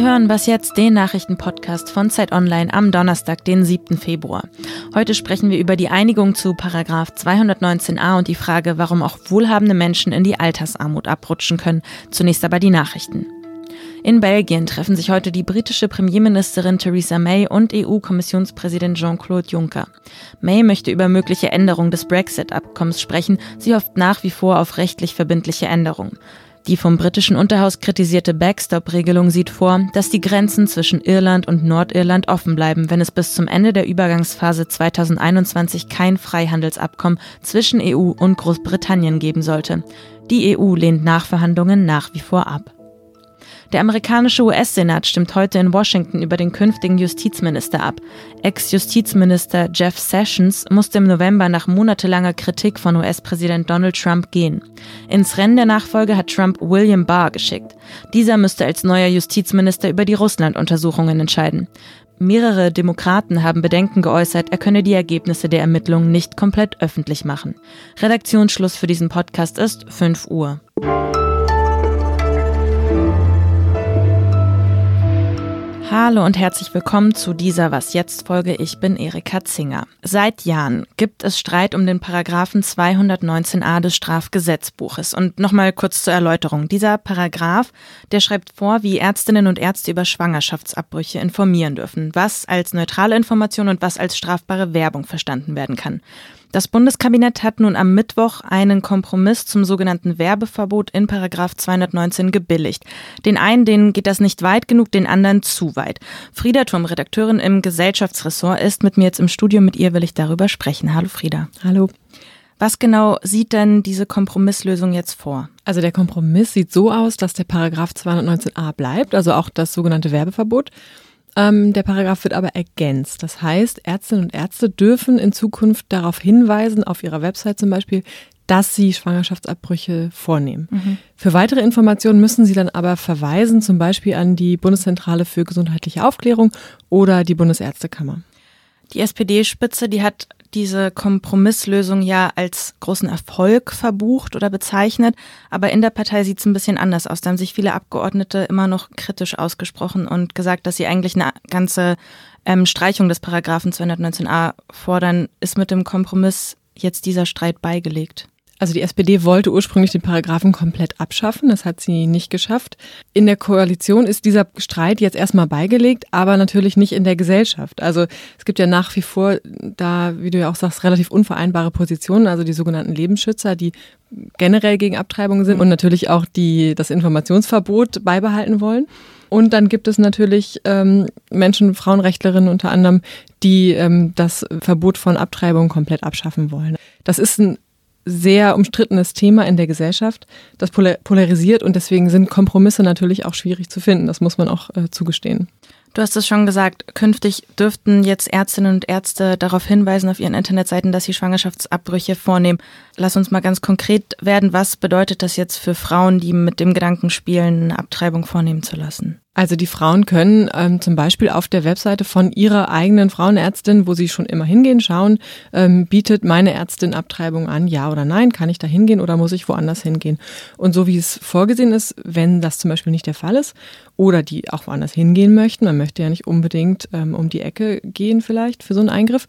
Sie hören was jetzt, den Nachrichtenpodcast von Zeit Online am Donnerstag, den 7. Februar. Heute sprechen wir über die Einigung zu Paragraph 219a und die Frage, warum auch wohlhabende Menschen in die Altersarmut abrutschen können. Zunächst aber die Nachrichten. In Belgien treffen sich heute die britische Premierministerin Theresa May und EU-Kommissionspräsident Jean-Claude Juncker. May möchte über mögliche Änderungen des Brexit-Abkommens sprechen. Sie hofft nach wie vor auf rechtlich verbindliche Änderungen. Die vom britischen Unterhaus kritisierte Backstop-Regelung sieht vor, dass die Grenzen zwischen Irland und Nordirland offen bleiben, wenn es bis zum Ende der Übergangsphase 2021 kein Freihandelsabkommen zwischen EU und Großbritannien geben sollte. Die EU lehnt Nachverhandlungen nach wie vor ab. Der amerikanische US-Senat stimmt heute in Washington über den künftigen Justizminister ab. Ex-Justizminister Jeff Sessions musste im November nach monatelanger Kritik von US-Präsident Donald Trump gehen. Ins Rennen der Nachfolge hat Trump William Barr geschickt. Dieser müsste als neuer Justizminister über die Russland-Untersuchungen entscheiden. Mehrere Demokraten haben Bedenken geäußert, er könne die Ergebnisse der Ermittlungen nicht komplett öffentlich machen. Redaktionsschluss für diesen Podcast ist 5 Uhr. Hallo und herzlich willkommen zu dieser Was jetzt Folge. Ich bin Erika Zinger. Seit Jahren gibt es Streit um den Paragraphen 219a des Strafgesetzbuches. Und nochmal kurz zur Erläuterung. Dieser Paragraph, der schreibt vor, wie Ärztinnen und Ärzte über Schwangerschaftsabbrüche informieren dürfen, was als neutrale Information und was als strafbare Werbung verstanden werden kann. Das Bundeskabinett hat nun am Mittwoch einen Kompromiss zum sogenannten Werbeverbot in Paragraph 219 gebilligt. Den einen, denen geht das nicht weit genug, den anderen zu weit. Frieda Turm, Redakteurin im Gesellschaftsressort, ist mit mir jetzt im Studio. Mit ihr will ich darüber sprechen. Hallo Frieda. Hallo. Was genau sieht denn diese Kompromisslösung jetzt vor? Also der Kompromiss sieht so aus, dass der Paragraph 219a bleibt, also auch das sogenannte Werbeverbot. Ähm, der Paragraph wird aber ergänzt. Das heißt, Ärztinnen und Ärzte dürfen in Zukunft darauf hinweisen, auf ihrer Website zum Beispiel, dass sie Schwangerschaftsabbrüche vornehmen. Mhm. Für weitere Informationen müssen sie dann aber verweisen, zum Beispiel an die Bundeszentrale für gesundheitliche Aufklärung oder die Bundesärztekammer. Die SPD-Spitze, die hat diese Kompromisslösung ja als großen Erfolg verbucht oder bezeichnet, aber in der Partei sieht es ein bisschen anders aus. Da haben sich viele Abgeordnete immer noch kritisch ausgesprochen und gesagt, dass sie eigentlich eine ganze ähm, Streichung des Paragraphen 219a fordern. Ist mit dem Kompromiss jetzt dieser Streit beigelegt? Also die SPD wollte ursprünglich den Paragraphen komplett abschaffen, das hat sie nicht geschafft. In der Koalition ist dieser Streit jetzt erstmal beigelegt, aber natürlich nicht in der Gesellschaft. Also es gibt ja nach wie vor da, wie du ja auch sagst, relativ unvereinbare Positionen, also die sogenannten Lebensschützer, die generell gegen Abtreibungen sind und natürlich auch die das Informationsverbot beibehalten wollen. Und dann gibt es natürlich ähm, Menschen, Frauenrechtlerinnen unter anderem, die ähm, das Verbot von Abtreibungen komplett abschaffen wollen. Das ist ein sehr umstrittenes Thema in der Gesellschaft, das polarisiert und deswegen sind Kompromisse natürlich auch schwierig zu finden. Das muss man auch äh, zugestehen. Du hast es schon gesagt, künftig dürften jetzt Ärztinnen und Ärzte darauf hinweisen auf ihren Internetseiten, dass sie Schwangerschaftsabbrüche vornehmen. Lass uns mal ganz konkret werden. Was bedeutet das jetzt für Frauen, die mit dem Gedanken spielen, eine Abtreibung vornehmen zu lassen? Also die Frauen können ähm, zum Beispiel auf der Webseite von ihrer eigenen Frauenärztin, wo sie schon immer hingehen, schauen, ähm, bietet meine Ärztin Abtreibung an, ja oder nein, kann ich da hingehen oder muss ich woanders hingehen? Und so wie es vorgesehen ist, wenn das zum Beispiel nicht der Fall ist oder die auch woanders hingehen möchten, man möchte ja nicht unbedingt ähm, um die Ecke gehen vielleicht für so einen Eingriff,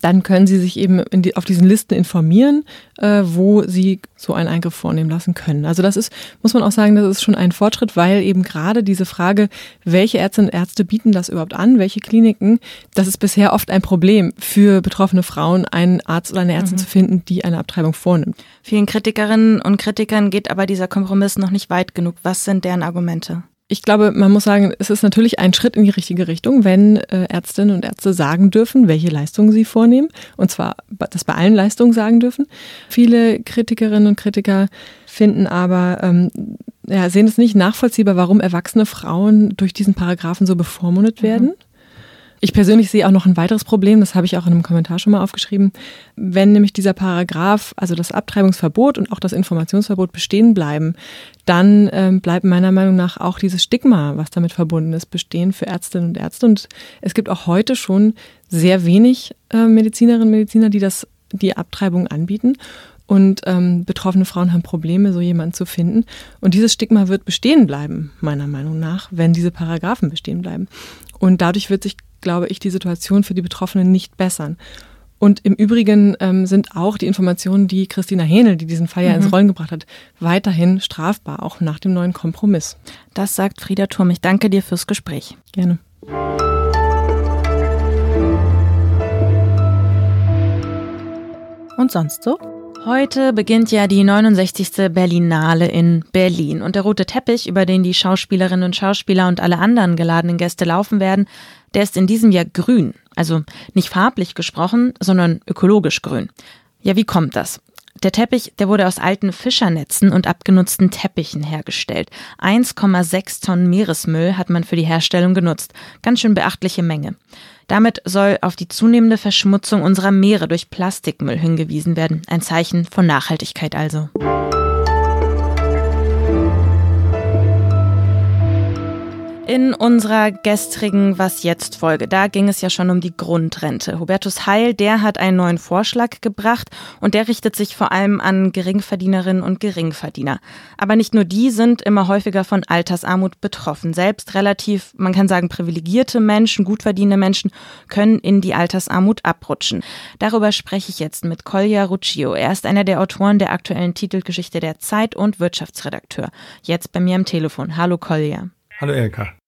dann können Sie sich eben die, auf diesen Listen informieren, äh, wo Sie so einen Eingriff vornehmen lassen können. Also das ist, muss man auch sagen, das ist schon ein Fortschritt, weil eben gerade diese Frage, welche Ärztinnen und Ärzte bieten das überhaupt an, welche Kliniken, das ist bisher oft ein Problem für betroffene Frauen, einen Arzt oder eine Ärztin mhm. zu finden, die eine Abtreibung vornimmt. Vielen Kritikerinnen und Kritikern geht aber dieser Kompromiss noch nicht weit genug. Was sind deren Argumente? Ich glaube, man muss sagen, es ist natürlich ein Schritt in die richtige Richtung, wenn äh, Ärztinnen und Ärzte sagen dürfen, welche Leistungen sie vornehmen. Und zwar das bei allen Leistungen sagen dürfen. Viele Kritikerinnen und Kritiker finden aber, ähm, ja, sehen es nicht nachvollziehbar, warum erwachsene Frauen durch diesen Paragraphen so bevormundet werden. Mhm. Ich persönlich sehe auch noch ein weiteres Problem, das habe ich auch in einem Kommentar schon mal aufgeschrieben. Wenn nämlich dieser Paragraph, also das Abtreibungsverbot und auch das Informationsverbot bestehen bleiben, dann ähm, bleibt meiner Meinung nach auch dieses Stigma, was damit verbunden ist, bestehen für Ärztinnen und Ärzte. Und es gibt auch heute schon sehr wenig äh, Medizinerinnen und Mediziner, die das, die Abtreibung anbieten. Und ähm, betroffene Frauen haben Probleme, so jemanden zu finden. Und dieses Stigma wird bestehen bleiben, meiner Meinung nach, wenn diese Paragraphen bestehen bleiben. Und dadurch wird sich, glaube ich, die Situation für die Betroffenen nicht bessern. Und im Übrigen ähm, sind auch die Informationen, die Christina Hähnel, die diesen Fall ja mhm. ins Rollen gebracht hat, weiterhin strafbar, auch nach dem neuen Kompromiss. Das sagt Frieda Turm. Ich danke dir fürs Gespräch. Gerne. Und sonst so? Heute beginnt ja die 69. Berlinale in Berlin und der rote Teppich, über den die Schauspielerinnen und Schauspieler und alle anderen geladenen Gäste laufen werden, der ist in diesem Jahr grün. Also nicht farblich gesprochen, sondern ökologisch grün. Ja, wie kommt das? Der Teppich, der wurde aus alten Fischernetzen und abgenutzten Teppichen hergestellt. 1,6 Tonnen Meeresmüll hat man für die Herstellung genutzt. Ganz schön beachtliche Menge. Damit soll auf die zunehmende Verschmutzung unserer Meere durch Plastikmüll hingewiesen werden. Ein Zeichen von Nachhaltigkeit also. In unserer gestrigen Was jetzt Folge, da ging es ja schon um die Grundrente. Hubertus Heil, der hat einen neuen Vorschlag gebracht und der richtet sich vor allem an Geringverdienerinnen und Geringverdiener. Aber nicht nur die sind immer häufiger von Altersarmut betroffen. Selbst relativ, man kann sagen, privilegierte Menschen, gut verdienende Menschen können in die Altersarmut abrutschen. Darüber spreche ich jetzt mit Kolja Ruccio. Er ist einer der Autoren der aktuellen Titelgeschichte der Zeit und Wirtschaftsredakteur. Jetzt bei mir am Telefon. Hallo Kolja. Hallo Erika.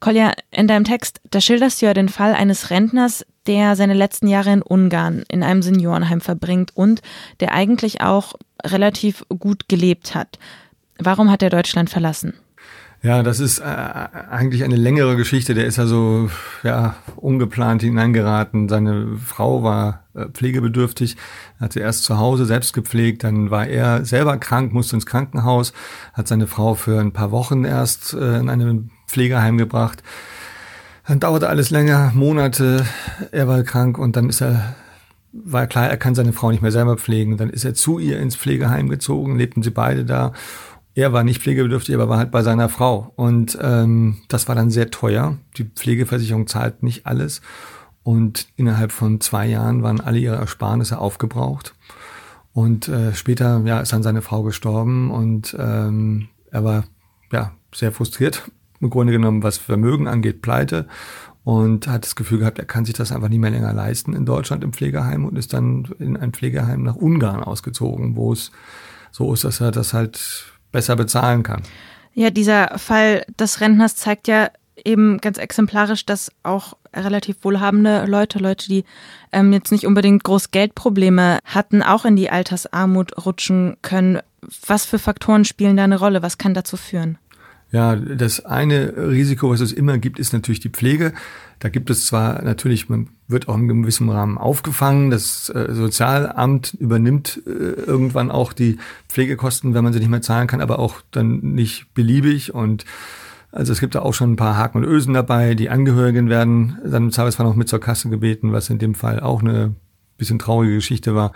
Kolja, in deinem Text, da schilderst du ja den Fall eines Rentners, der seine letzten Jahre in Ungarn in einem Seniorenheim verbringt und der eigentlich auch relativ gut gelebt hat. Warum hat er Deutschland verlassen? Ja, das ist äh, eigentlich eine längere Geschichte. Der ist also ja ungeplant hineingeraten. Seine Frau war äh, pflegebedürftig, hat sie erst zu Hause selbst gepflegt, dann war er selber krank, musste ins Krankenhaus, hat seine Frau für ein paar Wochen erst äh, in einem Pflegeheim gebracht. Dann dauerte alles länger, Monate. Er war krank und dann ist er, war klar, er kann seine Frau nicht mehr selber pflegen. Dann ist er zu ihr ins Pflegeheim gezogen, lebten sie beide da. Er war nicht pflegebedürftig, aber war halt bei seiner Frau. Und ähm, das war dann sehr teuer. Die Pflegeversicherung zahlt nicht alles. Und innerhalb von zwei Jahren waren alle ihre Ersparnisse aufgebraucht. Und äh, später ja, ist dann seine Frau gestorben und ähm, er war ja sehr frustriert im Grunde genommen, was Vermögen angeht, pleite und hat das Gefühl gehabt, er kann sich das einfach nicht mehr länger leisten in Deutschland im Pflegeheim und ist dann in ein Pflegeheim nach Ungarn ausgezogen, wo es so ist, dass er das halt besser bezahlen kann. Ja, dieser Fall des Rentners zeigt ja eben ganz exemplarisch, dass auch relativ wohlhabende Leute, Leute, die ähm, jetzt nicht unbedingt groß Geldprobleme hatten, auch in die Altersarmut rutschen können. Was für Faktoren spielen da eine Rolle? Was kann dazu führen? Ja, das eine Risiko, was es immer gibt, ist natürlich die Pflege. Da gibt es zwar natürlich, man wird auch in einem gewissen Rahmen aufgefangen. Das äh, Sozialamt übernimmt äh, irgendwann auch die Pflegekosten, wenn man sie nicht mehr zahlen kann, aber auch dann nicht beliebig. Und also es gibt da auch schon ein paar Haken und Ösen dabei. Die Angehörigen werden dann im Zweifelsfall noch mit zur Kasse gebeten, was in dem Fall auch eine bisschen traurige Geschichte war.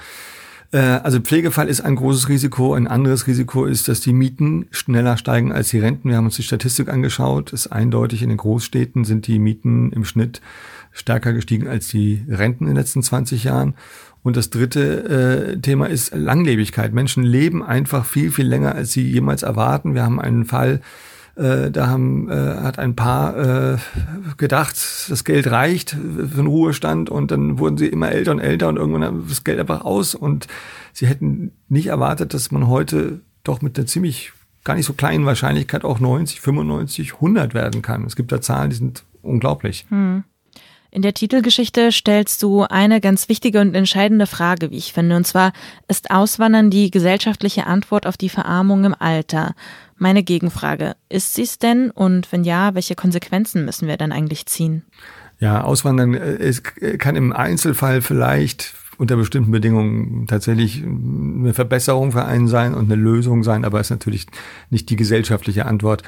Äh, also Pflegefall ist ein großes Risiko. Ein anderes Risiko ist, dass die Mieten schneller steigen als die Renten. Wir haben uns die Statistik angeschaut. Es ist eindeutig, in den Großstädten sind die Mieten im Schnitt stärker gestiegen als die Renten in den letzten 20 Jahren. Und das dritte äh, Thema ist Langlebigkeit. Menschen leben einfach viel, viel länger, als sie jemals erwarten. Wir haben einen Fall, äh, da haben, äh, hat ein Paar äh, gedacht, das Geld reicht für den Ruhestand und dann wurden sie immer älter und älter und irgendwann hat das Geld einfach aus und sie hätten nicht erwartet, dass man heute doch mit einer ziemlich gar nicht so kleinen Wahrscheinlichkeit auch 90, 95, 100 werden kann. Es gibt da Zahlen, die sind unglaublich. Hm. In der Titelgeschichte stellst du eine ganz wichtige und entscheidende Frage, wie ich finde, und zwar ist Auswandern die gesellschaftliche Antwort auf die Verarmung im Alter. Meine Gegenfrage, ist sie es denn? Und wenn ja, welche Konsequenzen müssen wir dann eigentlich ziehen? Ja, Auswandern es äh, kann im Einzelfall vielleicht unter bestimmten Bedingungen tatsächlich eine Verbesserung für einen sein und eine Lösung sein, aber es ist natürlich nicht die gesellschaftliche Antwort.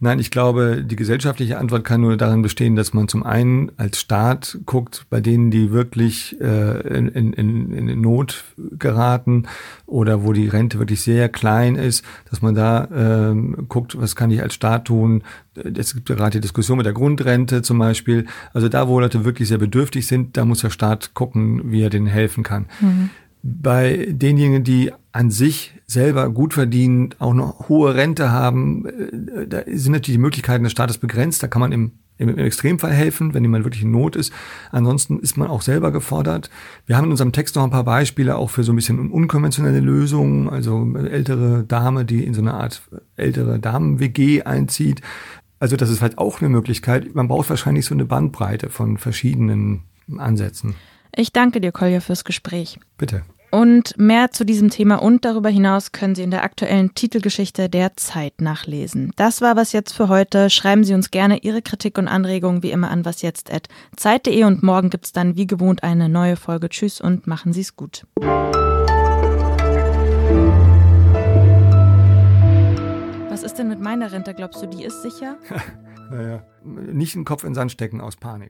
Nein, ich glaube, die gesellschaftliche Antwort kann nur darin bestehen, dass man zum einen als Staat guckt, bei denen, die wirklich äh, in, in, in Not geraten oder wo die Rente wirklich sehr klein ist, dass man da ähm, guckt, was kann ich als Staat tun. Es gibt ja gerade die Diskussion mit der Grundrente zum Beispiel. Also da, wo Leute wirklich sehr bedürftig sind, da muss der Staat gucken, wie er denen helfen kann. Mhm. bei denjenigen, die an sich selber gut verdienen, auch noch hohe Rente haben, äh, da sind natürlich die Möglichkeiten des Staates begrenzt. Da kann man im, im, Extremfall helfen, wenn jemand wirklich in Not ist. Ansonsten ist man auch selber gefordert. Wir haben in unserem Text noch ein paar Beispiele auch für so ein bisschen unkonventionelle Lösungen. Also ältere Dame, die in so eine Art ältere Damen-WG einzieht. Also das ist halt auch eine Möglichkeit. Man braucht wahrscheinlich so eine Bandbreite von verschiedenen Ansätzen. Ich danke dir, Kolja, fürs Gespräch. Bitte. Und mehr zu diesem Thema und darüber hinaus können Sie in der aktuellen Titelgeschichte der Zeit nachlesen. Das war was jetzt für heute. Schreiben Sie uns gerne Ihre Kritik und Anregungen wie immer an wasjetzt.zeit.de und morgen gibt es dann wie gewohnt eine neue Folge. Tschüss und machen Sie es gut. Was ist denn mit meiner Rente? Glaubst du, die ist sicher? naja, nicht den Kopf in den Sand stecken aus Panik.